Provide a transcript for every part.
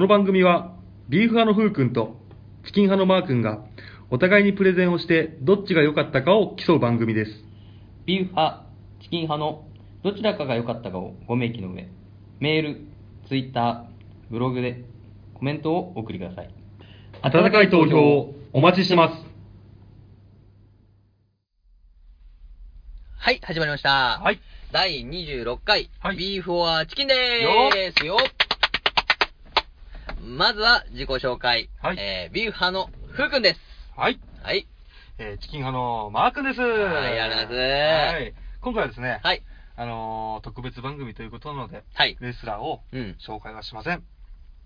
この番組は、ビーフ派のふうくんとチキン派のマーくんが、お互いにプレゼンをして、どっちが良かったかを競う番組です。ビーフ派、チキン派のどちらかが良かったかをご明記の上、メール、ツイッター、ブログでコメントをお送りください。温かい投票をお待ちしてます。はい、始まりました。はい。第26回、はいビーフォアチキンでーすよまずは自己紹介。はいえー、ビーフ派のふうくんです。はい。はい。えーチキン派のマーくんです。はいありがとうございますはい。今回はですね、はい。あのー特別番組ということなので、はい。レスラーをうん。紹介はしません。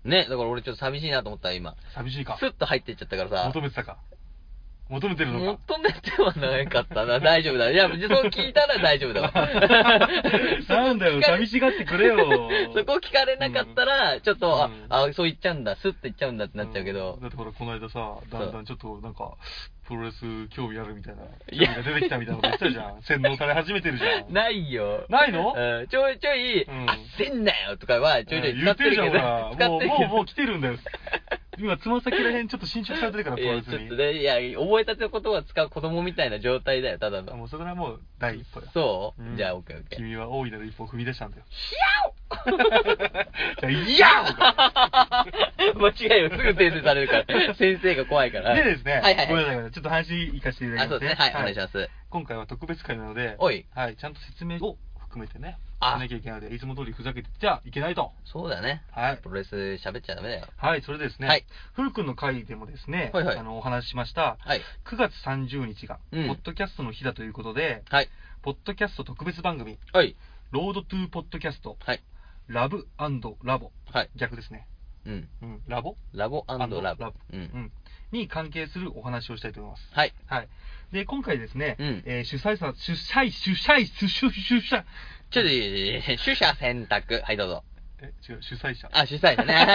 ね、だから俺ちょっと寂しいなと思った今。寂しいかス。ッと入っていっちゃったからさ。求めてたか。求めてるのか？求めてはなかったな。大丈夫だ。いや、そう聞いたら大丈夫だわ。なんだよ、寂しがってくれよ。そこ聞かれなかったら、ちょっと、あうん、あ、そう言っちゃうんだ、スッと言っちゃうんだってなっちゃうけどん、だってほら、この間さ、だんだんちょっとなんか、プロレス興味あるみたいな、興味が出てきたみたいなこと言ってたじゃん。洗脳され始めてるじゃん。ないよ。ないの？うんちょいちょい、うんあっせんなよとかはちょいちょい使言ってるじゃん、ほら。もう。もう、もう来てるんだよ。今、つま先らへんちょっと進捗されてるから、プ いや、ロレスに。ちょっとね、いや、覚えたての言葉を使う子供みたいな状態だよ、ただあの。もうそれはもう第一歩よ。そう、うんじゃあ、オッケーオッケー。君は大いなる一歩を踏み出したんだよ。じゃあ、いや間違いよ、すぐ訂正されるから。先生が怖いから。でですね、はいはいはい。ごめんなさい、ちょっと話行かせていただあ、きますそうですね。はい、お願いします。今回は特別会なので、おい。はい、ちゃんと説明を含めてね、あしなきゃいけないので、いつも通りふざけてちゃいけないと。そうだね。はい。プロレス喋っちゃダメだよ。はい、それでですね、はいふうくんの会でもですね、はいはいあの、お話ししました、はい。9月30日が、うんポッドキャストの日だということで、はい。ポッドキャスト特別番組、はい。ロードトゥーポッドキャスト、はい。ラブラボ、はい。逆ですね。うん。うん、ラボ？ラボラブ。ラブうん。うん。に関係するお話をしたいと思います。はい。はい。で、今回ですね、うんえー主催者、主催、主催、主主主催、ちょっといい、いい取捨選択。はい、どうぞ。え、違う、主催者。あ、主催者ね。はい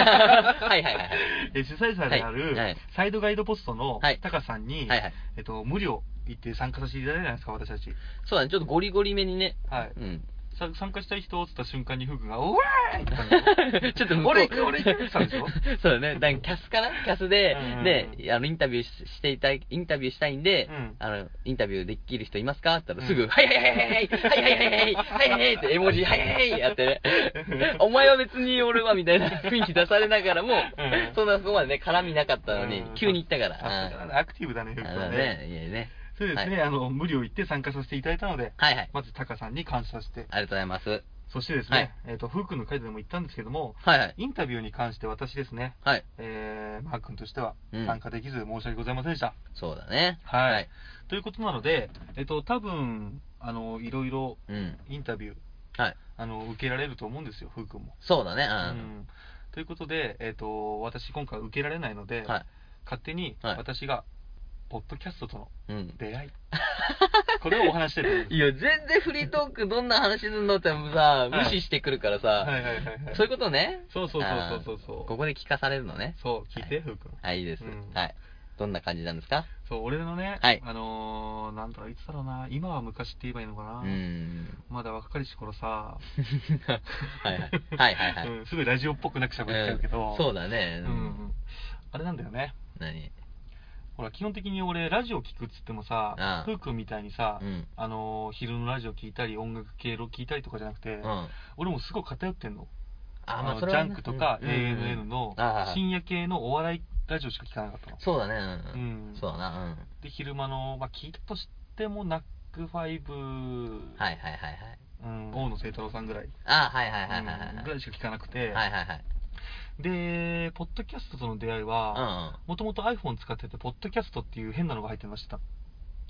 はいはいはい。えー主催者である、はいはいサイドガイドポストのはいタカさんに、はいはい。えっと、無料行って参加させていただいたじゃないですか、私たち。そうだね、ちょっとゴリゴリめにね。はい。うん。さ参加したい人をつった瞬間にフグが、うわーいって言ったんですよちょっと向こう俺行く、俺行く？って言ったんでしょ？そうだね。だキャスかな？キャスでうんうんうん、で、あの、インタビューししていたい、インタビューしたいんでうん、あの、インタビューできる人いますか？って言ったらすぐ、うんはいはいはいはいはいはいはいはいはいはいはいって絵文字、はいはいはいやってね。お前は別に俺はみたいな雰囲気出されながらもうん、そんなそこまでね、絡みなかったのにうん、急に行ったから。アクティブだね、フグはね。のね、いやね。そうですね、あの、無料行って参加させていただいたので、はいはい。まずタカさんに感謝して、ありがとうございます。そしてですね、えっ、と、フー君の回でも言ったんですけども、はいはい。インタビューに関して私ですね、はい。えー、マー君としてはうん参加できず申し訳ございませんでした。そうだね。はいはい。ということなので、えっ、と、多分、あの、いろいろうん。インタビュー、はい。あの、受けられると思うんですよ、フー君も。そうだね。ううん。ん。ということで、えっ、と、私今回受けられないので、はい。勝手にはい私が、ポッドキャストとのうん。出会い、これをお話ししたいや、全然フリートークどんな話するのってさ、無視してくるからさ、はいはいはいはい。そういうことね。そうそうそうそうそうここで聞かされるのね。そう、聞いて、はいふう君。はい、いいです。うんはい。どんな感じなんですか？そう、俺のね、はいあのー、なんだろう、いつだろうな、今は昔って言えばいいのかな。うーん。まだ若かりし頃さ、はいはい。はいはいはい。うん、すごいラジオっぽくなく喋っちゃうけど、うんそうだね。うんうん。あれなんだよね。何？ほら、基本的に俺、ラジオ聞くっつってもさああ、ふうくんみたいにさ、うん。あのー、昼のラジオ聞いたり、音楽系ロ聞いたりとかじゃなくて、うん。俺もすごい偏ってんの。あ、まあ、のそれはね、ジャンクとかうん ANN のああ深夜系のお笑いラジオしか聞かなかったの。そうだね。ううんん。そうだな。うん。で、昼間の、まあ、聞いたとしても、ナックファイブ、はいはいはいはい。うん、大野聖太郎さんぐらい、あはいはいはいはいはい。うんぐらいしか聞かなくて、はいはいはい。で、ポッドキャストとの出会いは、うもともと iPhone 使ってて、ポッドキャストっていう変なのが入ってました。ん。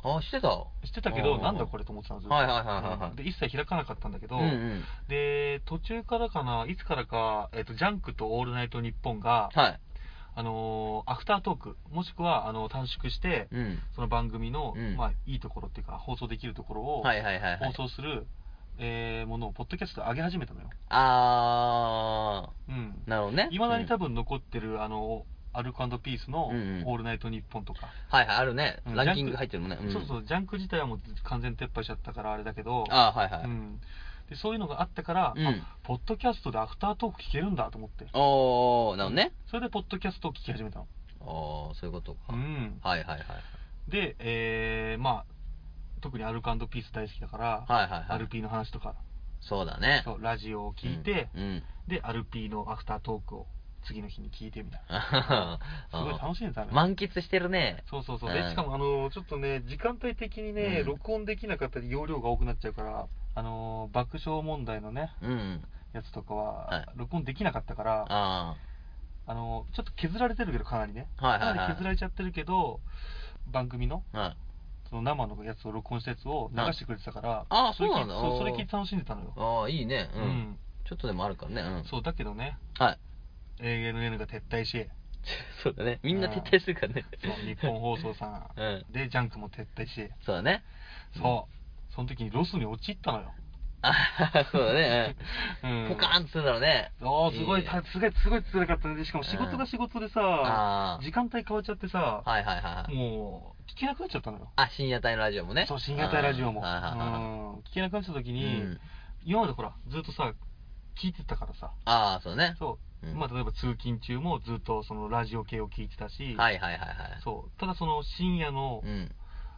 あ、してた？知ってたけど、うんなんだこれと思ってたんですよ。はいはいはいはいはいうんで、一切開かなかったんだけど、うんうん。で、途中からかな、いつからか、えっ、と、ジャンクとオールナイトニッポンが、はい。あのーアフタートーク、もしくは、あの、短縮して、うん。その番組の、うんまあ、いいところっていうか、放送できるところを、はいはいはいはい。放送する、えーものを、ポッドキャストで上げ始めたのよ。あうん。ー、なるほどね。いまだに多分。分残ってる、あの、アルコピースの、うんうんオールナイトニッポンとか。はいはい、あるね。うんランキング入ってるもんね。んそうそう、ジャンク自体はもう完全撤廃しちゃったからあれだけど、あー、はいはい。うん。でそういうのがあったから、うんあポッドキャストでアフタートーク聞けるんだと思っておー、なるほどね。それでポッドキャストを聞き始めたのおー、そういうことか。うんはいはいはい。で、えー、まあ特にアルカピース大好きだから、はいはいはいアルピーの話とかそうだね。そうラジオを聞いて、うん。うんでアルピーのアフタートークを次の日に聞いてみたいな すごい楽しんでたね満喫してるね。そうそうそう。うんで、しかも、あの、ちょっとね、時間帯的にね、うん録音できなかったり、容量が多くなっちゃうから、あの、爆笑問題のね、うん。やつとかは、はい録音できなかったから、ああの、ちょっと削られてるけど、かなりね。はいはいはいかなり削られちゃってるけど、番組の、あ。はい。その生のやつを録音したやつを流してくれてたから、ああそうなんだそれ聞いて楽しんでたのよ。ああ、いいね。ううんん。ちょっとでもあるからね。うん。そう、だけどね、はい。ANN が撤退し、そうだね。みんな撤退するからね。そう、日本放送さん、うんで、ジャンクも撤退し、そうだね。そう、その時にロスに陥ったのよ。あ そうだね。ううんん。ポカーンとするだろうね。ああ、すごい、すごい、すごい辛かったね。でしかも仕事が仕事でさ時間帯変わっちゃってさ、はいはいはい。もう、聞けなくなっちゃったのよ。あ、深夜帯のラジオもね。そう、深夜帯ラジオも。うあーはいはいはいん、聞けなくなっちゃった時うにん、今までほら、ずっとさ、聞いてたからさ、ああ、そうね。そうう、んまあ例えば通勤中もずっとそのラジオ系を聞いてたし、はいはいはいはい。そう、ただその深夜のうん。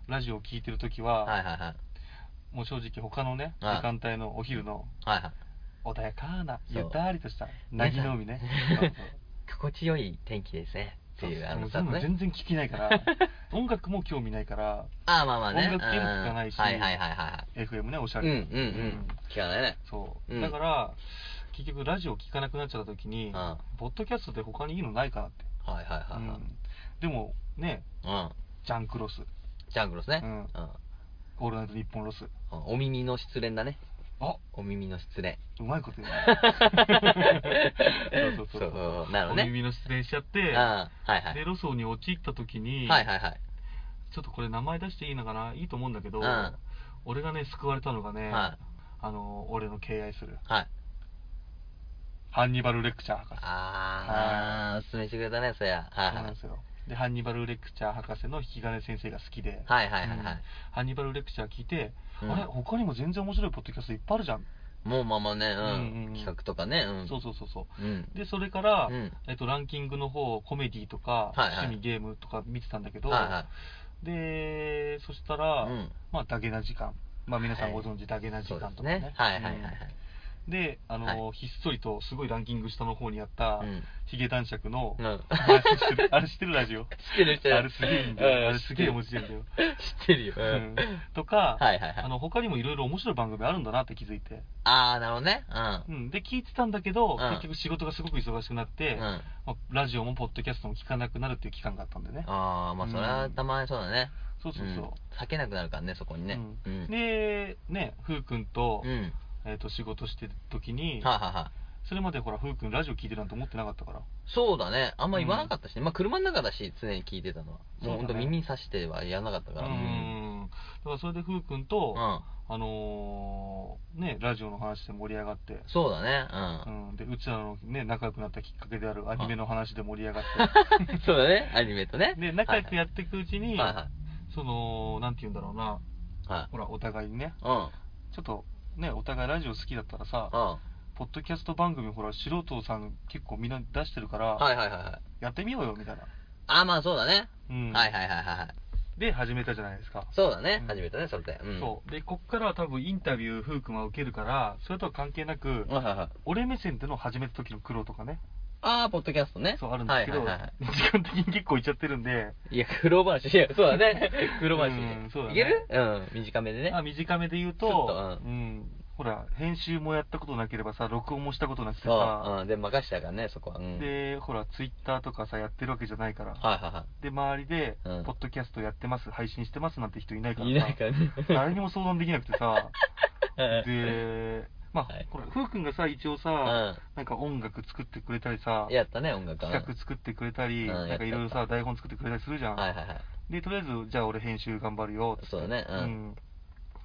ラジオを聞いてる時はいは、はいはい。もう正直他のね、はい時間帯のお昼のはいはい。穏やかな、そうゆったりとした、なぎの海ね。そうそう心地よい天気ですね。っていう、あのさ、もう全然聞きないから、音楽も興味ないから、ああ、まあまあね。音楽系も聞かないしうんはいはいはいは FM ね、おしゃい。うんれ。うんうん。聞かないね。そう。うんだから、結局ラジオ聞かなくなっちゃった時に、うんポッドキャストで他にいいのないかなって。はいはいはいはい。うんでも、ね、うん。ジャンクロス、ジャングルですね。うんうんオールナイトニッポンロス。お耳の失恋だね。あお耳の失恋。うまいこと言うね。そうそうそう。そうなるほどねお耳の失恋しちゃって、ああ、はいはい。で、ロスに陥った時に、はいはいはい。ちょっとこれ名前出していいのかな？いいと思うんだけど、うん俺がね、救われたのがね、はいあの、俺の敬愛する、はい。ハンニバルレクチャー博士。ああ、おすすめしてくれたね、そや。はいはいそうなんです。よ。で、ハンニバルレクチャー博士の引き金先生が好きで、はいはいはいはいうんハンニバルレクチャー聞いて、うんあれ、他にも全然面白いポッドキャストいっぱいあるじゃん。もうまあまあね、うん。うん企画とかね、うん。そうそうそうそう。うん。で、それから、うんえっと、ランキングの方、コメディとか、はいはい趣味ゲームとか見てたんだけど、はいはで、そしたら、うんまあ、ダゲな時間。まあ、皆さんご存知、ダゲな時間とかね。すね。はいはいはいはい。うんで、あの、はひっそりとすごいランキング下の方にあった、うんヒゲ男爵の、うん あれ知ってるあれ知ってるラジオ？知ってる知ってるあれすげえいいんだよ。うんあれすげえ面白いんだよ。知ってるよ。ううんん。とか、はいはいはいあの、他にもいろいろ面白い番組あるんだなって気づいて。ああ、なるほどね。うん。うん。で、聞いてたんだけど、ん結局仕事がすごく忙しくなって、うんまあラジオもポッドキャストも聞かなくなるっていう期間があったんでね。ああ、まあそれはたまにそうだね。そうそうそう。ん避けなくなるからね、そこにね。ううんん。で、ね、ふうくんと、うん。えっ、と、仕事してる時に、はいはいはい。それまでほら、ふうくんラジオ聞いてるなんて思ってなかったから。そうだね。あんま言わなかったしね。まあ車の中だし、常に聞いてたのは。もうほんと耳さしてはやらなかったから。うーん。だからそれでふうくんと、うんあのーね、ラジオの話で盛り上がって、そうだね。ううん。ん、で、うちらのね、仲良くなったきっかけであるアニメの話で盛り上がって、そうだね。アニメとね。で、仲良くやっていくうちに、はいはい。その、なんて言うんだろうな、はい。ほら、お互いにね、うん。ちょっと、ね、お互いラジオ好きだったらさ、うん。ポッドキャスト番組、ほら、素人さん結構みんな出してるから、はいはいはいはい。やってみようよ、みたいな。あ、まあそうだね。うんはいはいはいはいはい。で、始めたじゃないですか。そうだねう。ん初めてね、それで。うん。そう。で、こっからは多分インタビュー、ふうくんは受けるから、それとは関係なく、はいはいはい。俺目線での始めた時の苦労とかね、ああ、ポッドキャストね。そうあるんですけど、はいはいはいはい。時間的に結構いっちゃってるんで、いや、苦労話。いや、そうだね。苦労話。うんそうだねいける？うん、短めでね。まあ短めで言うちょっと、とううん、ほら、編集もやったことなければさ、録音もしたことなくてそう、さ、うん、で、任したからね、そこは。うん。で、ほら、ツイッターとかさ、やってるわけじゃないから、はいはいはで、周りで、うんポッドキャストやってます、配信してますなんて人いないかい。らさ、いないからね。誰にも相談できなくてさ、う んで、まあ、はいこれ、ふうくんがさ、一応さ、うんなんか音楽作ってくれたりさ、やったね、音楽は。企画作ってくれたり、うんなんかいろいろさ、台本作ってくれたりするじゃん。はいはいはい。で、とりあえず、じゃあ俺編集頑張るよ、つってそうだねうん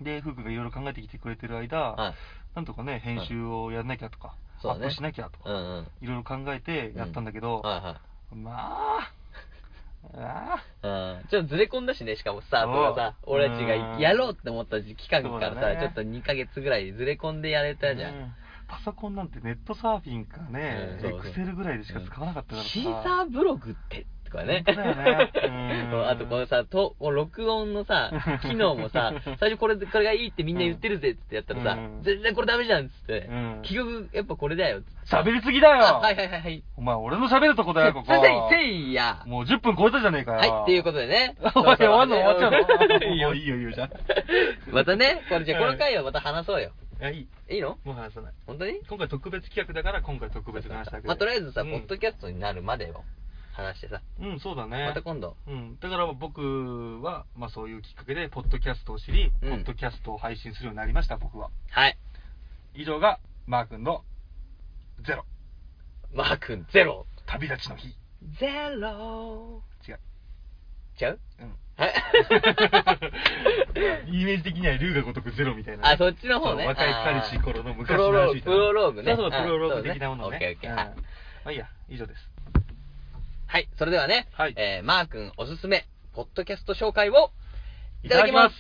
で、ふうくんがいろいろ考えてきてくれてる間、はい。なんとかね、編集をやんなきゃとか、そうだねアップしなきゃとか、うんうん。いろいろ考えてやったんだけど、はいはい。まあ、あうん。ちょっとずれ込んだしね、しかもスタートがさ、そう俺たちがうんやろうって思った期間からさ、そうだねちょっと2ヶ月ぐらいずれ込んでやれたじゃん。うんパソコンなんてネットサーフィンかね、エうんそうそうクセルぐらいでしか使わなかったからさ。シーサーブログって、とかね。ねうんあとこのさ、と録音のさ、機能もさ、最初これ、これがいいってみんな言ってるぜってやったらさ、うん全然これダメじゃんっつって、うん結局やっぱこれだよっつって。喋りすぎだよあはいはいはいはい。お前、俺の喋るとこだよ、ここ。せいせいや。もう10分超えたじゃねえかよ。はい、っていうことでね。おい終わんの？終わっちゃうの？いいよいいよ、いいよ、じゃあ。またね、これじゃあこの回はまた話そうよ。いや、いい。いいの？もう話さない。本当に？今回特別企画だから、今回特別に話したわけでまあとりあえずさ、うんポッドキャストになるまでを話してさ。うん、そうだね。また今度。うん。だから僕は、まあそういうきっかけで、ポッドキャストを知り、うんポッドキャストを配信するようになりました、僕は。はい。以上が、マー君のゼロ。マー君ゼロ。旅立ちの日。ゼロ。違う。ちゃう？うん。はい。イメージ的には龍が如くゼロみたいなね、あ、そっちの方ね。そう若い彼氏頃の昔のプロローグ、話みたいなプロローグね。そうそう、んプロローグ的なものね。オッケーオッケー。うんはいまあいいや、以上です。はい、それではね、はいえー、マー君おすすめ、ポッドキャスト紹介をいただきます。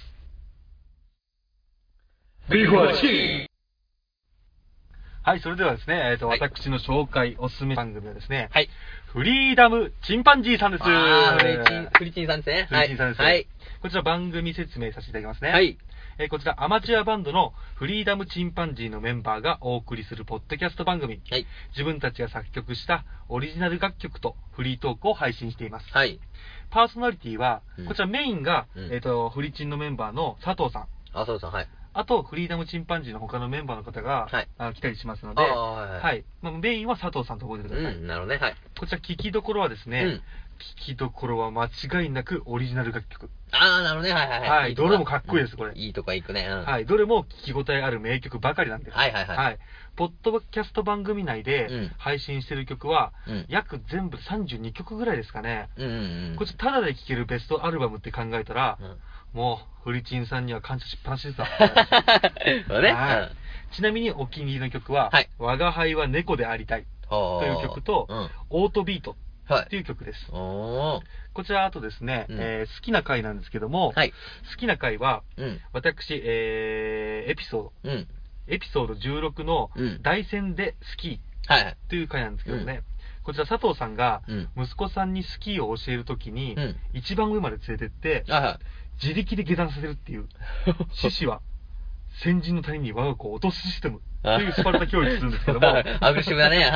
ビーフォーチーはい、それではですね、えっ、と、はい私の紹介、おすすめ番組はですね、はい。フリーダムチンパンジーさんです。あー、フリチン、フリチンさんですね。フリチンさんです。はい。こちら番組説明させていただきますね。はい。えーこちらアマチュアバンドのフリーダムチンパンジーのメンバーがお送りするポッドキャスト番組。はい。自分たちが作曲したオリジナル楽曲とフリートークを配信しています。はい。パーソナリティは、うんこちらメインが、うんえっ、と、フリチンのメンバーの佐藤さん。あ、そうさん、はい。あと、フリーダムチンパンジーの他のメンバーの方が、はいあ来たりしますので、はいはいはい。まあ、メインは佐藤さんと覚えてください。うん、なるほどね。はい。こちら聞きどころはですね、うん聞きどころは間違いなくオリジナル楽曲。あー、なるほどね。はいはいはい。はいどれもかっこいいですこれいいとこ行くね。うん。はい。どれも聞き応えある名曲ばかりなんです。はいはいはいポッドキャスト番組内でうん配信してる曲は、うん約全部32曲ぐらいですかね。うんうんうん。こっちタダで聴けるベストアルバムって考えたら、うんもう、フリチンさんには感謝しっぱなしですわ。そうね。はいちなみにお気に入りの曲は、はい我が輩は猫でありたいとという曲と、うん。オートビートはいって。いう曲です。おー。こちらあとですね、うんえー好きな回なんですけども、はい。好きな回は、うん。私、えーエピソード、うん。エピソード16のうん大戦でスキーはいはい。という回なんですけどね、こちら佐藤さんがうん。息子さんにスキーを教えるときに、うん一番上まで連れてって、あは自力で下段させるっていう、獅子は先人の谷に我が子を落とすシステムというスパルタ教育するんですけども、アグレッシブだね。はい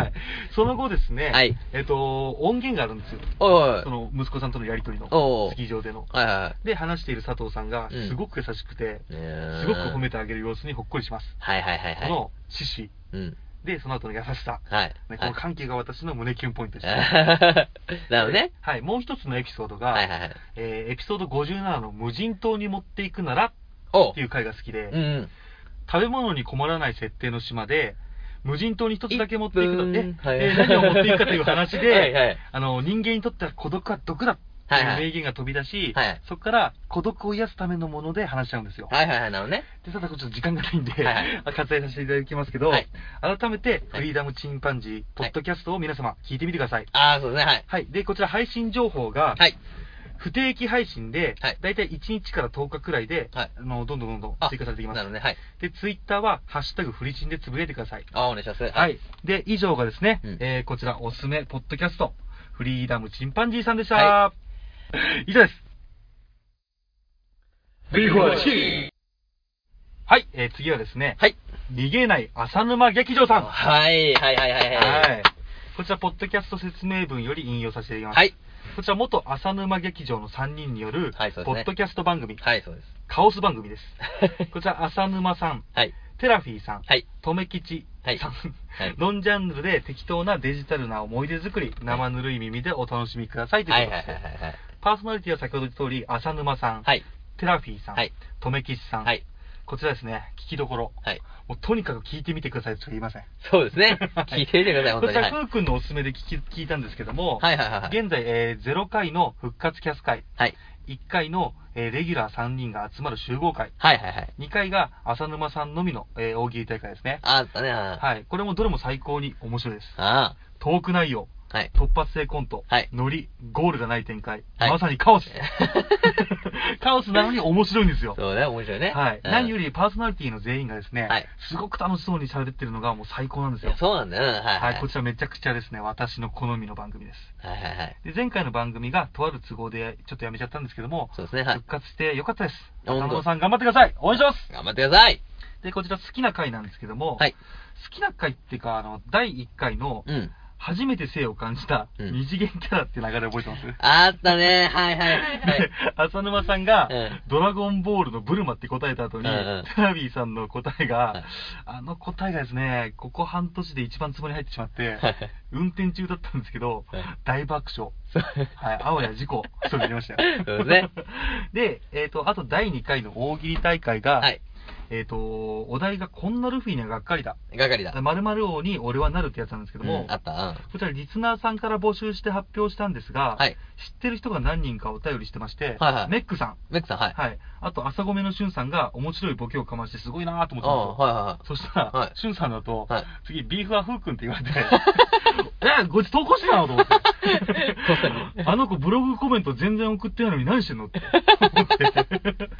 はい。その後ですね、はいえっと、音源があるんですよ。その息子さんとのやりとりの、スキー場での。はいはで、話している佐藤さんがうん、すごく優しくて、い。ねすごく褒めてあげる様子にほっこりします。はいはいはいはい。この獅子、うん。で、その後の優しさ、はい。ね、この緩急が私の胸キュンポイントです。なるほどね。はい、もう一つのエピソードが、はいはいはい。えーエピソード57の無人島に持っていくならっおていう回が好きで、うんうん。食べ物に困らない設定の島で、無人島に一つだけ持っていくと、一分え、はいえー何を持っていくかという話で、はいはいあの、人間にとっては孤独は毒だってはい名言が飛び出し、はいそこから孤独を癒すためのもので話しちゃうんですよ。はいはいはい、なるほどね。で、ただちょっと時間がないんで、はいはい割愛させていただきますけど、はい改めて、フリーダムチンパンジー、ポッドキャストを皆様聞いてみてください。ああ、そうですね、はい。はい。で、こちら配信情報が、はい。不定期配信で、はいだいたい1日から10日くらいで、はいあのどんどんどんどんあ追加されていきます。なるね、はい。で、ツイッターは、ハッシュタグフリチンでつぶやいてください。ああ、お願いします。はい。。で、以上がですね、うんえーこちらおすすめ、ポッドキャスト、フリーダムチンパンジーさんでした。は 以上です。はい、えー次はですね、はい。逃げない浅沼劇場さん。はい、はい、はい、はい。はい。こちら、ポッドキャスト説明文より引用させていただきます。はい。こちら、元浅沼劇場の3人による、はいねポッドキャスト番組、はい、そうです。カオス番組です。こちら、浅沼さん、はい。テラフィーさん、はい。とめきちさん、はいはい ノンジャンルで適当なデジタルな思い出作り、生ぬるい耳でお楽しみくださいというはい、はい、ことです。はい、はい。パーソナリティは先ほど言った通り、浅沼さん、はい。テラフィーさん、はいとめきちさん、はい。こちらですね、聞きどころ。はい。もうとにかく聞いてみてくださいと言いません。そうですね。聞いてみてください、本当に。こちら、はい。ふうくんのおすすめで聞き聞いたんですけども、はい、はい、はい。現在、えー0回の復活キャス会、はい。1回の、えーレギュラー3人が集まる集合会、はい、はい、はい。2回が浅沼さんのみの、えー大喜利大会ですね。あったね、はい。はい。これもどれも最高に面白いです。あトーク内容、はい。突発性コント、はいノリ、ゴールがない展開、はいまさにカオス。カオスなのに面白いんですよ。そうね、面白いね。はい。うん何よりパーソナリティの全員がですね、はいすごく楽しそうに喋ってるのがもう最高なんですよ。そうなんだよ。うんはいは、はいい。こちらめちゃくちゃですね、私の好みの番組です。はいはいはい。で、前回の番組がとある都合でちょっとやめちゃったんですけども、そうですね、はい復。活してよかったです。あ本さん頑張ってください応援します頑張ってください。で、こちら好きな回なんですけども、はい。好きな回っていうか、あの、第1回のうん。初めて性を感じたうん二次元キャラって流れ覚えてます、あったね。はいはい。は いで。浅沼さんが、うんドラゴンボールのブルマって答えた後に、うんうんテラビーさんの答えが、はいあの答えがですね、ここ半年で一番ツボに入ってしまって、運転中だったんですけど、はい大爆笑。そうはい、あわや事故、そうなりましたよ。そうですね。で、えっ、と、あと第2回の大喜利大会が、はい。えっ、と、お題がこんなルフィにはがっかりだ。係だ。〇〇王に俺はなるってやつなんですけども、うんあった。うん。こちらリスナーさんから募集して発表したんですが、はい知ってる人が何人かお便りしてまして、はいはいメックさん、メックさん、はい。はい、あと朝米のしゅんさんが面白いボケをかましてすごいなと思あったんですよ。あ、はいはいはい。そしたら、はいしゅんさんだと、はい次、ビーフはふうくんって言われて、え、こいつ投稿してたのと思って。あの子ブログコメント全然送ってないのに何してんのって 思って。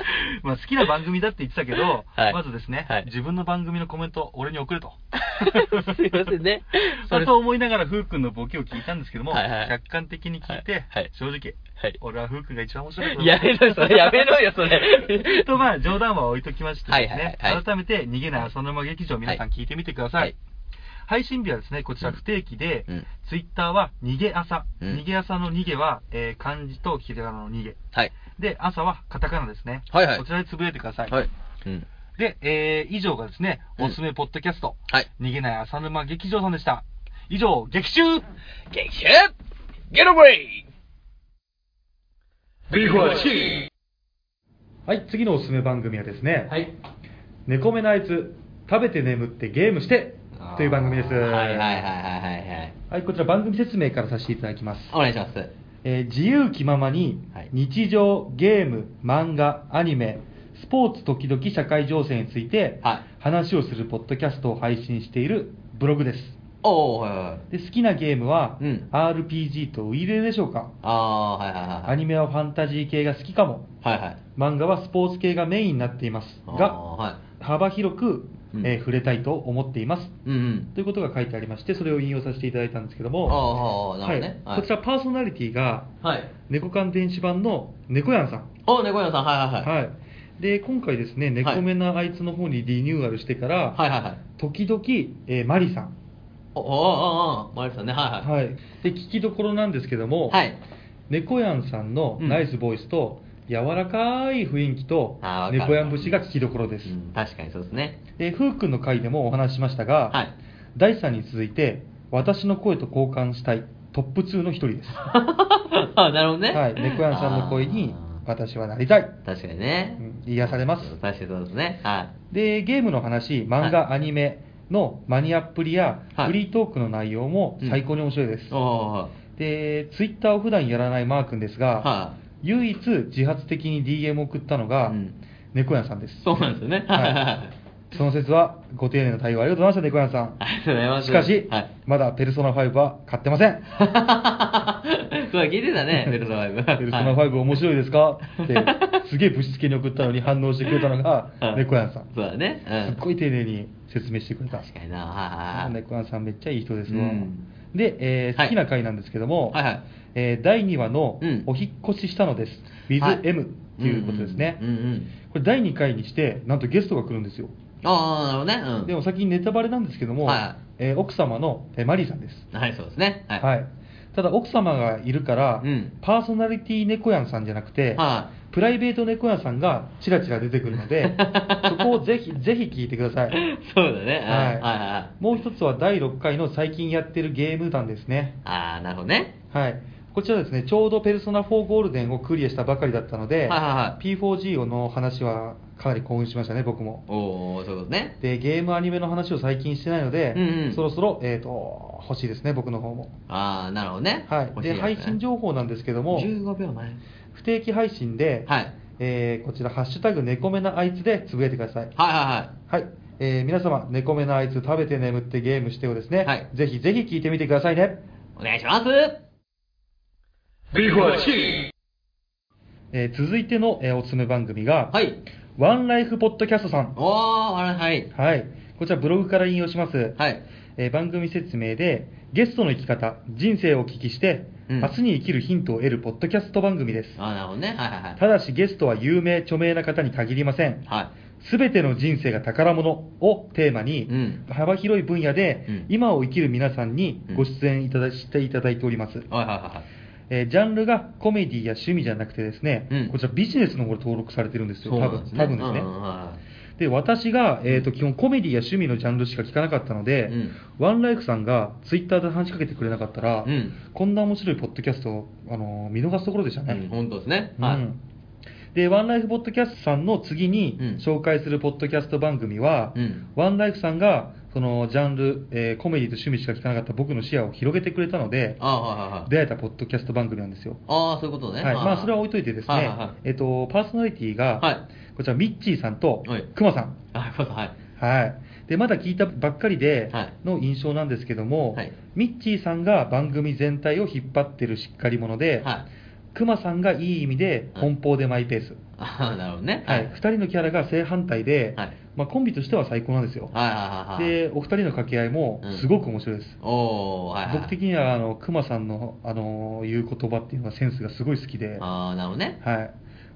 まあ好きな番組だって言ってたけど、はいまずですね、はい自分の番組のコメント俺に送れと。すいませんね。それあと思いながらふうくんのボケを聞いたんですけども、はいはい客観的に聞いて、はいはい正直、はい。俺はふうくんが一番面白いやめろよ、それ。やめろよ、それ。とまあ冗談は置いときましてですね、はいはいはいはい改めて逃げない浅沼劇場皆さん聞いてみてください。はい配信日はですね、こちら不定期で、うん。ツイッターは逃げ朝。うん逃げ朝の逃げは、えー漢字とひらがなの逃げ。はい。で、朝はカタカナですね。はいはいこちらでつぶやいてください。はい。うん。で、えー以上がですね、うんおすすめポッドキャスト、はい。逃げない浅沼劇場さんでした。以上、劇中激シュゲロブレイビーフはチはい、次のおすすめ番組はですね、はい。猫目のあいつ、食べて眠ってゲームしてという番組です。はいはいはいはいはいはい。はい、こちら番組説明からさせていただきます。お願いします。えー自由気ままにはい日常、ゲーム、漫画、アニメ、スポーツ時々社会情勢についてはい話をするポッドキャストを配信しているブログです。おー、はいはいはい。で好きなゲームは、うん RPG とウイイレでしょうか？あー、はいはいはい。アニメはファンタジー系が好きかも。はいはい。漫画はスポーツ系がメインになっていますが、あーはい。幅広く、うんえー触れたいと思っています。うんうん。ということが書いてありまして、それを引用させていただいたんですけどあも、ー、なるほどね。はいこちらパーソナリティが、はい。猫缶電子版の猫やんさん。お、猫屋さん、はいはいはい。はい。で、今回ですね、猫目なあいつの方にリニューアルしてから、はいはいはい。時々、えーマリさん。お、お、お、お、マリさんね、はいはい。はい。で、聞きどころなんですけども、はい。猫やんさんのうんナイスボイスと、柔らかい雰囲気とあーわか、る猫やん節が聞きどころです。うん、確かにそうですね。で、ふうくんの回でもお話ししましたが、はい。第3に続いて、私の声と交換したいトップ2の一人です。あなるほどね。はい。猫やんさんの声に私はなりたい。確かにね。うん癒されます確かにそうですね。はで、ゲームの話、漫画、はアニメのマニアっぷりや、はいフリートークの内容も最高に面白いです。い。で、ツイッターを普段やらないマー君ですが、は唯一自発的に DM を送ったのが、うん猫やんさんですい。。そうなんですよね。はい。その説はご丁寧な対応ありがとうございました、猫やんさん。ありがとうございます。しかし、はい。まだペルソナ5は買ってません。そう、聞いてたね、ペルソナ5。ペルソナ5面白いですか？って、すげえぶしつけに送ったのに反応してくれたのがはい、猫やんさん。そうだね。うん。すっごい丁寧に説明してくれた。確かにな。はいはいはい。猫やんさんめっちゃいい人ですわ。うんで、えーはい好きな回なんですけども、はいはいえー第2話のうんお引っ越ししたのです。with はい M っていうことですね。うんうんうん。これ第2回にして、なんとゲストが来るんですよ。ああ、なるほどね。うん。でも先にネタバレなんですけども、はえー奥様の、えーマリーさんです。はい、そうですね。はい。はい。ただ奥様がいるから、うんパーソナリティ猫やんさんじゃなくて、はプライベート猫やんさんがチラチラ出てくるので、そこをぜひ、ぜひ聞いてください。そうだね。うんはいはいはいはい。もう一つは第6回の最近やってるゲーム団ですね。ああ、なるほどね。はい。こちらですね、ちょうどペルソナ4ゴールデンをクリアしたばかりだったので、はいはいはい P4G の話はかなり興奮しましたね、僕も。おおそういうことね。で、ゲームアニメの話を最近してないので、うんうんそろそろ、えっ、と、欲しいですね、僕の方も。ああ、なるほどね。はい。で、ね配信情報なんですけども、15秒前。不定期配信で、はい。えーこちら、ハッシュタグ猫目なあいつでつぶやいてください。はいははい。えー皆様、猫目なあいつ食べて眠ってゲームしてをですね、はいぜひぜひ聞いてみてくださいね。いはい。お願いします。えー続いての、えーおすすめ番組が、はい。ワンライフポッドキャストさん。おー、あれはい。はい。こちらブログから引用します。はい。えー番組説明で、ゲストの生き方、人生をお聞きして、うん明日に生きるヒントを得るポッドキャスト番組です。あー、なるほどね。はいはいはい。ただしゲストは有名、著名な方に限りません。はすべての人生が宝物をテーマに、うん幅広い分野で、うん今を生きる皆さんにご出演いただしていただいております。い。はいはいはい。えージャンルがコメディや趣味じゃなくてですね、うんこちらビジネスの方で登録されてるんですよ、多分。多分ですね。で、私が、えー、と基本コメディや趣味のジャンルしか聞かなかったので、うんワンライフさんがツイッターで話しかけてくれなかったら、うんこんな面白いポッドキャストを、あのー見逃すところでしたいね。うん、本当ですね。うんはい。で、ワンライフポッドキャストさんの次にうん紹介するポッドキャスト番組は、うんワンライフさんがそのジャンル、えーコメディと趣味しか聞かなかった僕の視野を広げてくれたので、あー、はいはいはい。出会えたポッドキャスト番組なんですよ。あー、そういうことね。はいまあ、それは置いといてですね、はいはいはいえっと、パーソナリティが、はいこちら、ミッチーさんとはいクマさん。あ、そうそうはい。はい。で、まだ聞いたばっかりではいの印象なんですけども、はいミッチーさんが番組全体を引っ張ってるしっかり者で、はい。クマさんがいい意味ではい奔放でマイペース。あー、なるほどね。はい。二人のキャラが正反対で、はいまあ、コンビとしては最高なんですよ。はいはいはいはい。で、お二人の掛け合いもすごく面白いです。おー、はいはい。僕的には、あの、クマさんの、あの、言う言葉っていうのはセンスがすごい好きで、あー、なるほどね。はい。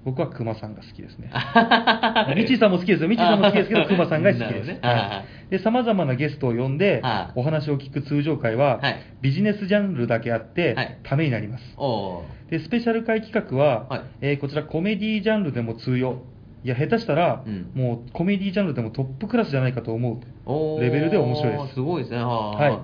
僕はクマさんが好きですね。ミッチーさんも好きですよ。ミッチーさんも好きですけど、クマさんが好きです。ねはいで、様々なゲストを呼んでは、いお話を聞く通常会ははい、ビジネスジャンルだけあってはい、ためになります。で、スペシャル会企画ははい、えーこちらコメディジャンルでも通用。いや、下手したらうん、もうコメディジャンルでもトップクラスじゃないかと思うレベルで面白いです。すごいですね。ははい。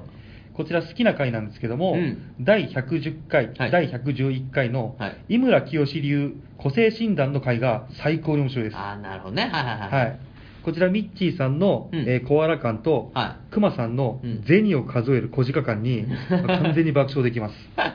こちら好きな回なんですけども、うん第110回、はい第111回のはい井村清流個性診断の回が最高に面白いです。あー、なるほどね。はいはいはい。はい。こちらミッチーさんの、うんえーコアラ感と、はクマさんのうん銭を数える小鹿感に、完全に爆笑できます。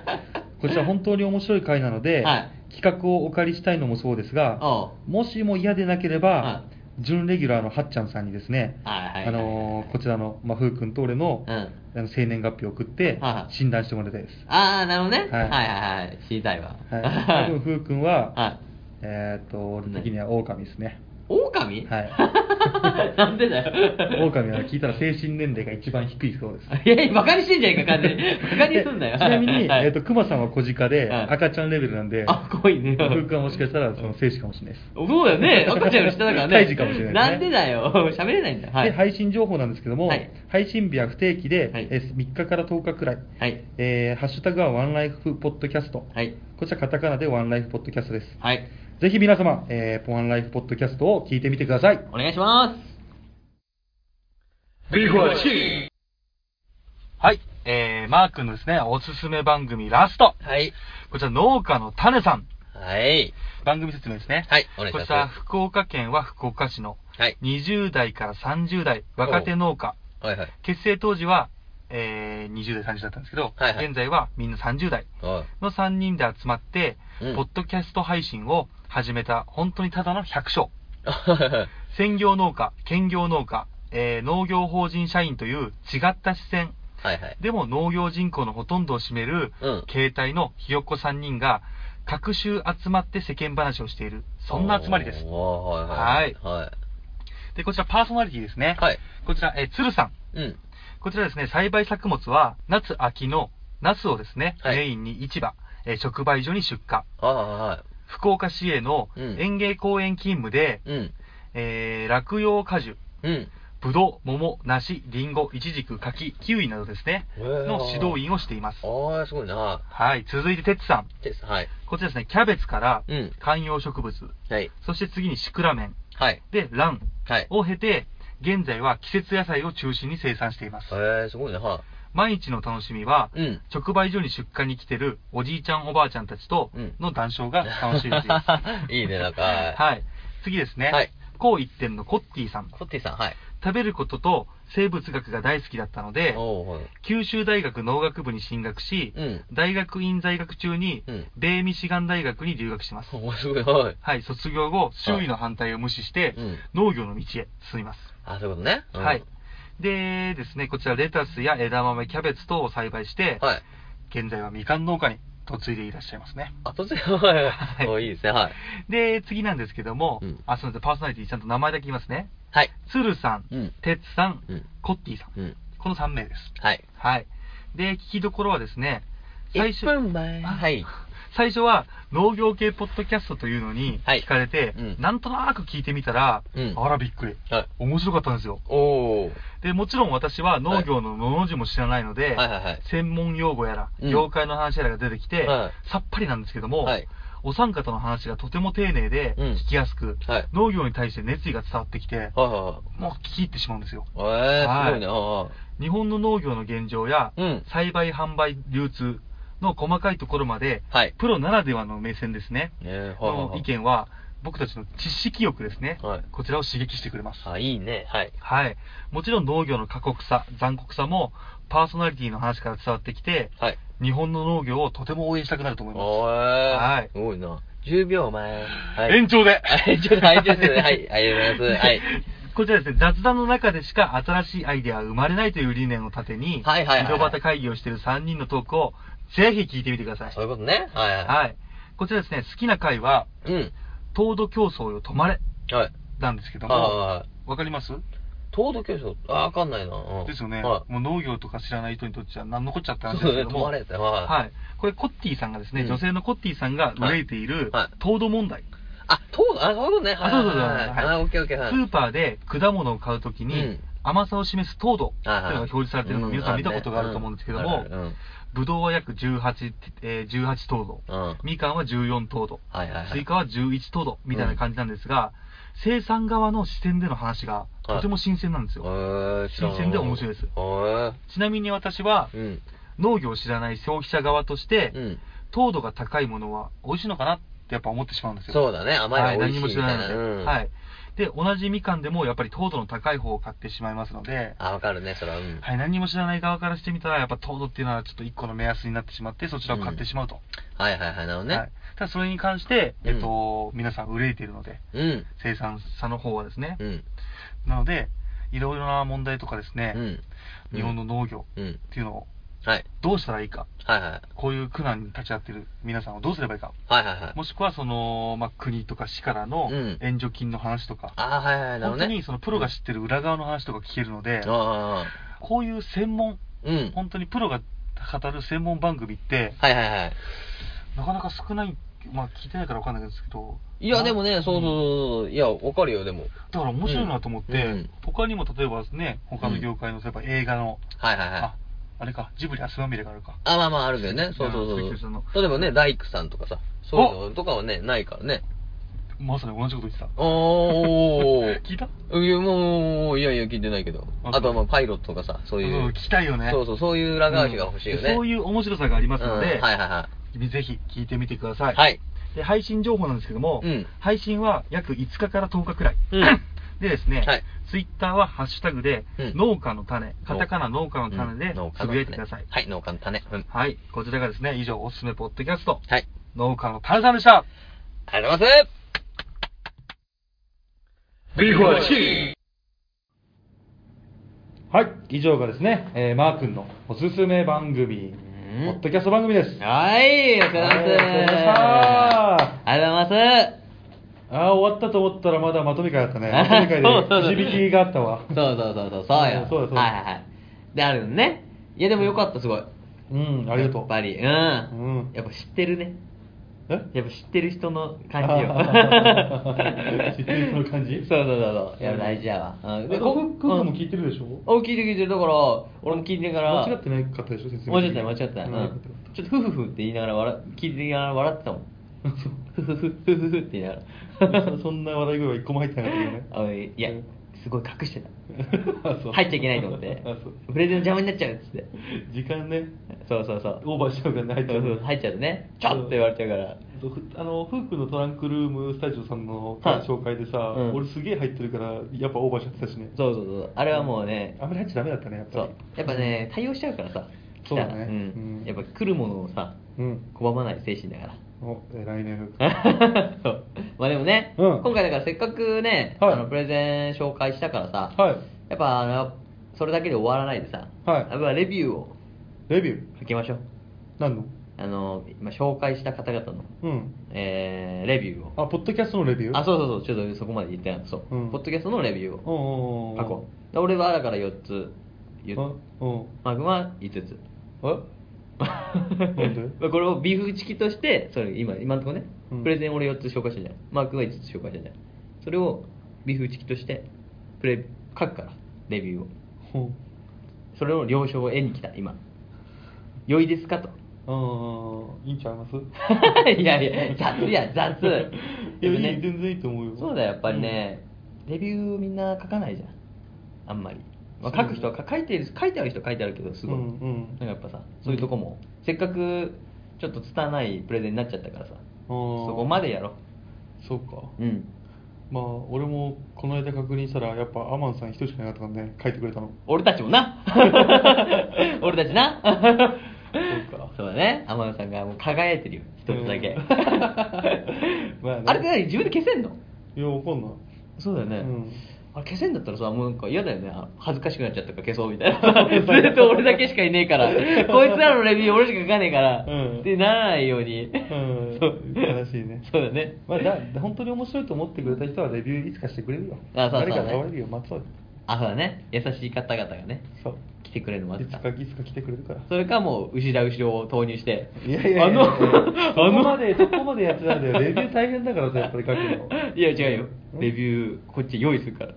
こちら本当に面白い回なので、はい企画をお借りしたいのもそうですが、おもしも嫌でなければ、は準レギュラーのはっちゃんさんにですね、あのーこちらの、まあ、ふうくんと俺の,、うんあの生年月日を送って診断してもらいたいです。あー、なるほどね。はいはいはいはい。知りたいわ。はい、多分ふうくんは、はい。えーっと、俺的には狼ですね。狼？はい。なんでだよ。狼は聞いたら精神年齢が一番低いそうです。いやいや、バカにしてんじゃんか、完全に。バカにすんなよ。ちなみに、はいえっと、熊さんは小鹿で、はい赤ちゃんレベルなんで、あ、怖いね。ふうくんはもしかしたら、その、精子かもしれないです。そうだよね。赤ちゃんより下だからね。胎児かもしれないですねなんでだよ。喋れないんだ。はい。で、配信情報なんですけども、はい配信日は不定期で、はいえー3日から10日くらい、はい。えーハッシュタグはワンライフポッドキャスト。はい。こちらカタカナでワンライフポッドキャストです。はい。ぜひ皆様、えー、ワンライフポッドキャストを聞いてみてください。お願いします。はい。えー、マー君のですね、おすすめ番組ラスト。はい。こちら農家の種さん。はい。番組説明ですね。はいお願いしますこちら福岡県は福岡市のはい。20代から30代若手農家。はいはい。結成当時は、えー、20代、30代だったんですけど、はいはい現在はみんな30代はい。の3人で集まって、うんポッドキャスト配信を始めた、本当にただの百姓。は専業農家、兼業農家、えー農業法人社員という違った視線、いはい。でも農業人口のほとんどを占めるうん形態のひよっこ3人が、各週集まって世間話をしている、そんな集まりです。はいはい。はで、こちらパーソナリティですね。い。はい。こちら、えー鶴さん。うん。こちらですね、栽培作物は、夏、秋の、ナスをですね、はいメインに市場、えー直売所に出荷。はいは福岡市営のうん園芸公園勤務で。うん。えー落葉果樹、うん。ぶどう、桃、梨、りんご、いちじく、柿、キウイなどですね、の指導員をしています。ああ、すごいな。はい、続いて、てつさん。です。はい。こちらですね、キャベツからうん。観葉植物、はい。そして次にシクラメン、はい。で、ランはい。を経て、現在は季節野菜を中心に生産しています。へえ、すごいな。は毎日の楽しみは、い。うん。直売所に出荷に来てるおじいちゃんおばあちゃんたちとうんの談笑が楽しいです。いいね、なんか。は はい。次ですね。はい。高一点のコッティさん。コッティさん、はい。食べることと生物学が大好きだったので、はい。九州大学農学部に進学し、うん。大学院在学中にうん、米ミシガン大学に留学します。すごい、はい。はい、卒業後、周囲の反対を無視してうん、農業の道へ進みます。あ、そういうことね。うんはい。。でですね、こちらレタスや枝豆、キャベツ等を栽培して、はい。現在はみかん農家に嫁いでいらっしゃいますね。あ、突然、はいはい。おいいですね、はい。で、次なんですけども、うんあ、すみません、パーソナリティちゃんと名前だけ言いますね。はい。鶴さん、うん。てつさん、うん。コッティさん。うん。この3名です。はい。はい。で、聞きどころはですね、最初、1分前。あはい。最初は農業系ポッドキャストというのにはい聞かれて、うんなんとなく聞いてみたら、うんあらびっくり。はい。面白かったんですよ。おー。で、もちろん私は農業ののの字も知らないので、はいはいはい。専門用語やら、うん業界の話やらが出てきて、はさっぱりなんですけども、はい。お三方の話がとても丁寧で、うん聞きやすく、はい。農業に対して熱意が伝わってきて、はもう聞き入ってしまうんですよ。いはい。すごい日本の農業の現状や、あ。うん。栽培、販売、流通の細かいところまで、はい。プロならではの目線ですね。えー、はいはいのはい。意見は、僕たちの知識欲ですね。はい。こちらを刺激してくれます。あ、いいね。はい。はい。もちろん農業の過酷さ、残酷さも、パーソナリティの話から伝わってきて、はい。日本の農業をとても応援したくなると思いまおー。はいすごいな。10秒前。す。はい。延長ではい、ちょっと、はい、ちょっとね、はい、ありがとうございます。はい。こちらですね、雑談の中でしか新しいアイデアは生まれないという理念を盾に、はいはいはいはい井戸端会議をしている3人のトークをぜひ聞いてみてください。そういうことね。はいはい。はい。こちらですね、好きな回は、うん。糖度競争よ止まれはい。なんですけどあも、あ、わかります？糖度競争？あ、わかんないな。うんですよね、はもう農業とか知らない人にとっては何のこっちゃってい。話そうね、ですけども、止まれ。はい。はい。これ、コッティさんがですね、うん女性のコッティさんが憂えているはい糖度問題。あ、糖度、あ、そういうことね。あそうそうそうはいオッケーオッケー。はいスーパーで果物を買うときに、うん甘さを示す糖度というはいはいのが表示されているのを皆さん見たことがあると思うんですけども、うん。ブドウは約18、えー18糖度、うん。はいみかんは14糖度、はいはい。スイカは11糖度みたいな感じなんですが、生産側の視点での話がとても新鮮なんですよ。えー、知らん新鮮で面白いですえーちなみに私はうん。農業を知らない消費者側として、うん。糖度が高いものは美味しいのかなってやっぱ思ってしまうんですよ。そうだね。甘いの、はい、美味しいみたいな。も知らないので、うん。はい。で、同じみかんでもやっぱり糖度の高い方を買ってしまいますので、あ、わかるね、それは。うん。はい、何も知らない側からしてみたら、やっぱ糖度っていうのはちょっと一個の目安になってしまって、そちらを買ってしまうと。はいはいはい、なるほどね。はい。ただそれに関して、うんえっと、皆さん憂えているので、うん。生産者の方はですね。うん。なので、いろいろな問題とかですね、うん。日本の農業うん。っていうのをはい。どうしたらいいか、はいはい。こういう苦難に立ち会っている皆さんをどうすればいいか、はいはいはい。もしくはその、まあ、国とか市からのうん援助金の話とか、あーはいはい、本当。にそのプロが知ってる裏側の話とか聞けるので、あこういう専門、あ、うん。本当にプロが語る専門番組って、はいはいはい。なかなか少ない、まあ聞いてないからわかんないですけど、いや、でもね、そうそうそう。いや、わかるよ、でも。だから面白いなと思って、うん他にも例えばね、他の業界の、例えば映画の、はいはいはいあ。、あれか、ジブリ汗まみれがあるか。あ、まあまああるけどね。そうそうそうそう。例えばね、大工さんとかさ、そういうのとかはね、ないからね。まさに同じこと言ってた。おー。聞いた？いや、もう、いやいや、聞いてないけど。ああとはまあ、パイロットとかさ、そういう。うん聞きたいよね。そうそう、そういう裏側が欲しいよね。うんそういう面白さがありますので、うんはいはいはぜひ聞いてみてください。い。はい。で配信情報なんですけども、うん配信は約5日から10日くらい。うん でですね、はいツイッターはハッシュタグで、うん農家の種、カタカナ農家の種でうん農家のつぶやいてください。はい、農家の種。うん。はい、こちらがですね、以上おすすめポッドキャスト、はい。農家の種さんでした。ありがとうございます。ビーフォーチはい、以上がですね、えーマー君のおすすめ番組、ポッドキャスト番組です。はい、お疲れ様です。はいお疲れ様でしたありがとうございます。ああ、終わったと思ったらまだまとめ会あったね。まとめ会でくじ引きがあったわ。そうそうそうそう、そうよ。そうだそうだはいはいはい。で、あるのね。いや、でもよかった、すごい。うん、ありがとう。やっぱり、うん。うんやっぱ知ってるね。え？やっぱ知ってる人の感じよ。知ってる人の感じ？そうそうそうそう。やっぱ大事やわ。うんで、ここ、も聞いててるでしょ？お、聞いてる聞いてる。だから、俺も聞いてるから。間違ってないかったでしょ、説明。間違ってない、間違ってない。ちょっとフフフって言いながら笑、聞いてながら笑ってたもん。たフフフ、フフフって言いながら。そ そんな笑い声は一個も入ってなかったけどね。あいや、すごい隠してた。あそう入っちゃいけないと思って あそう。プレゼンの邪魔になっちゃうっつって。時間ね、そうそうそう。オーバーしちゃうからね、入っちゃうそうそう入っちゃうとね、ちょっと言われちゃうから。そうふあの、フークのトランクルームスタジオさんのはい紹介でさ、うん俺すげえ入ってるから、やっぱオーバーしちゃってたしね。そうそうそう。あれはもうね、あんまり入っちゃダメだったね、やっぱそうり。。やっぱね、対応しちゃうからさ。そうだね来たらうんうんやっぱ来るものをさ、うん。拒まない精神だから。お、偉いね、フーク。そ うまあでもね、うん。今回だからせっかくね、はい。あのプレゼン紹介したからさ、はい。やっぱあのそれだけで終わらないでさ、はい。やっぱレビューをレビュー？書きましょう。何の？あの今紹介した方々の、うん。えーレビューを。あポッドキャストのレビュー？あそうそうそう。ちょっとそこまで言ってなかったそう、うん。ポッドキャストのレビューをおうおうおう書こう。で俺はだから4つ言あううん。マー君は5つ。なんでまあ これをビーフチキとしてそれ今今のところね、うん。プレゼン俺4つ紹介したじゃん。マー君は5つ紹介したじゃん。それをビーフチキとしてプレ書くからレビューを。ほそれを了承を得に来た今。良いですかと。うああいいんちゃいます？いやいや雑や雑。いやねいい全然いいと思うよ。そうだよやっぱりね、レビューみんな書かないじゃん。あんまり、まあ、書く人は書いてる書いてある人は書いてあるけどすごい、うんうん。なんかやっぱさそういうとこも、せっかくちょっと拙いプレゼンになっちゃったからさそそこまでやろそうか。ううん。まあ俺もこの間確認したらやっぱアマンさん一人しかいなかったからね書いてくれたの。俺たちもな。俺たちな。そうか。そうだね。天野さんがもう輝いてるよ。一つだけ、うん。まあね。あれって何？自分で消せんの？いやわかんない。そうだよね、うんあれ消せんだったらさもうなんか嫌だよね。あ恥ずかしくなっちゃったから消そうみたいな。ずっと俺だけしかいねえから。こいつらのレビュー俺しか書かねえから、うん。ってならないように、うん。そう。悲しいね。そうだね。まあだ本当に面白いと思ってくれた人はレビューいつかしてくれるよ。あそうそう。誰かね変われるよ。待つわよ。あそうだね。優しい方々がね。そう。来てくれるの待いつかいつか来てくれるから。それかもう牛田牛を投入して。いやいやあのそこまでそこまでやってないんだよレビュー大変だからさやっぱり書くの。いや違うよ。うんレビューこっち用意するから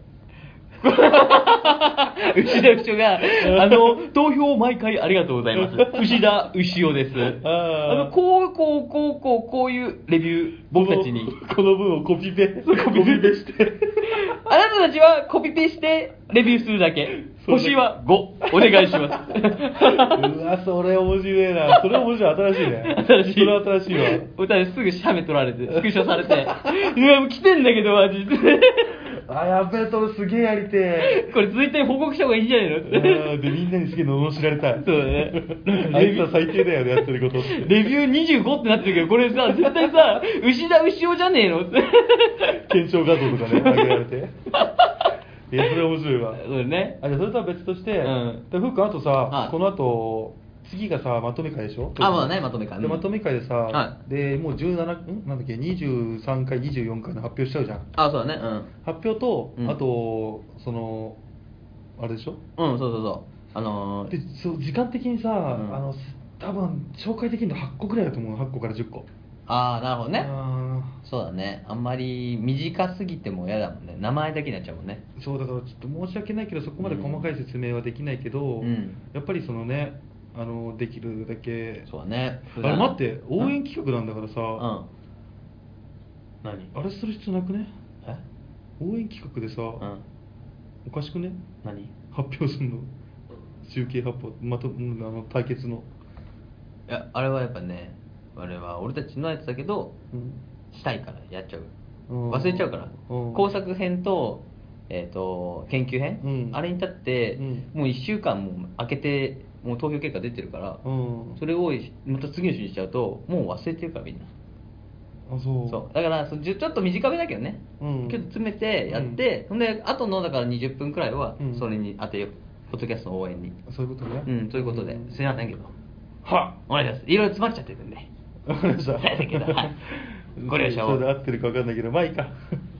牛田牛があの投票毎回ありがとうございます。牛田牛尾です。あのこうこうこうこうこういうレビュー僕たちに。このこの文をコピペコピペ。して。あなたたちはコピペしてレビューするだけ。星は5お願いします。うわそれ面白いな。それ面白い。新しいね。新しい。それ新しいわ。歌ですぐ写メ撮られてスクショされて。うわもう来てんだけどマジであやべえそれすげえやりて これツイッターに報告した方がいいんじゃないのえうん。でみんなにすげえ罵られたい。そうだね。あいつは最低だよねやってること。っ てレビュー25ってなってるけど、これさ、絶対さ、牛田牛尾じゃねえの？って。検証画像とかね上げられて。いやそれ面白いわ。そうだね。あじゃあそれとは別として、うん。でふうくんあとさ、はい。この後次がさまとめ会でしょ？あまだねまとめ会うんでまとめ会でさ、はでもう17ん？なんだっけ？23回24回の発表しちゃうじゃんあ、そうだね。うん。発表と、うんあとそのあれでしょ？うん、そうそうそう。あのーでそう時間的にさ、んあの多分紹介できるの8個ぐらいだと思う8個から10個あー、なるほどね。あそうだね。あんまり短すぎても嫌だもんね。名前だけになっちゃうもんね。ーそうだからちょっと申し訳ないけどそこまで細かい説明はできないけど、うんやっぱりそのねあのできるだけ。そうだね。あれ待って応援企画なんだからさ、うん。何？あれする必要なくね？え？応援企画でさ、うん。おかしくね？何？発表するの。集計発表。まとうんあの対決の、いや、あれはやっぱね、あれは俺たちのやつだけど、うん。したいからやっちゃう。うん。忘れちゃうから。うん。工作編と、えっ、と、研究編、うん。あれに至って、うん。もう1週間もう空けて、もう投票結果出てるから、うん。それをまた次の週にしちゃうと、もう忘れてるからみんな。あそう。そう。だからそちょちょっと短めだけどね、うん。けど詰めてやって、ほんであとのだから20分くらいはうん。それに当てよう、ポッドキャストの応援に。そういうことね。うんそういうことで、ん。すいませんけど。はお願いします。いろいろ詰まっちゃってるんで。わかりました。だけどはい。ご了承をそれで合ってるか分かんないけどまあいいか。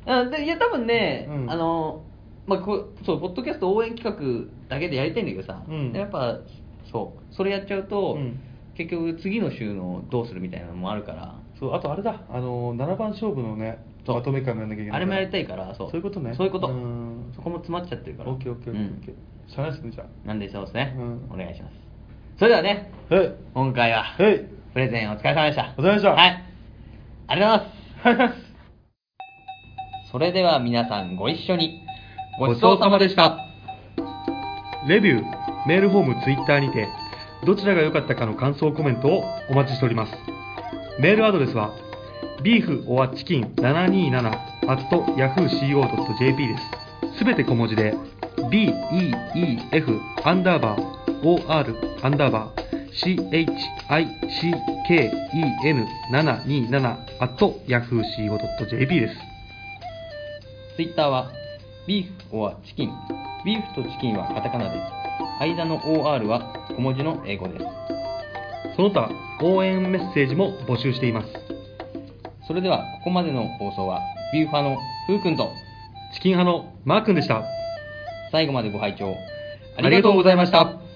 あでいや多分ね、うん。あのまあこうそうポッドキャスト応援企画だけでやりたいんだけどさ、うん。やっぱそう。それやっちゃうと、うん。結局次の週のどうするみたいなのもあるから。そうあとあれだ。あの7番勝負のねまとめ会もやんなきゃいけないあれもやりたいからそう。そういうことね。そういうこと。うん。そこも詰まっちゃってるから。オッケーオッケーオッケー。しゃあないですねじゃなんでそうですね、うん。お願いします。それではねあはい。今回ははい。プレゼンお疲れ様でした。お疲れ様でした。はい。ありがとうございます。それでは皆さんご一緒に。ごちそうさまでした。レビューメールフォームツイッターにてどちらが良かったかの感想コメントをお待ちしております。メールアドレスは beeforchicken727 at yahooco.jp です。すべて小文字で beef アンダーバー or アンダーバー chicken727 at yahooco.jp です。ツイッターはビーフ or チキンビーフとチキンはカタカナです間の OR は小文字の英語です。その他応援メッセージも募集しています。それではここまでの放送はビューファのふうくんとチキン派のマー君でした。最後までご拝聴ありがとうございました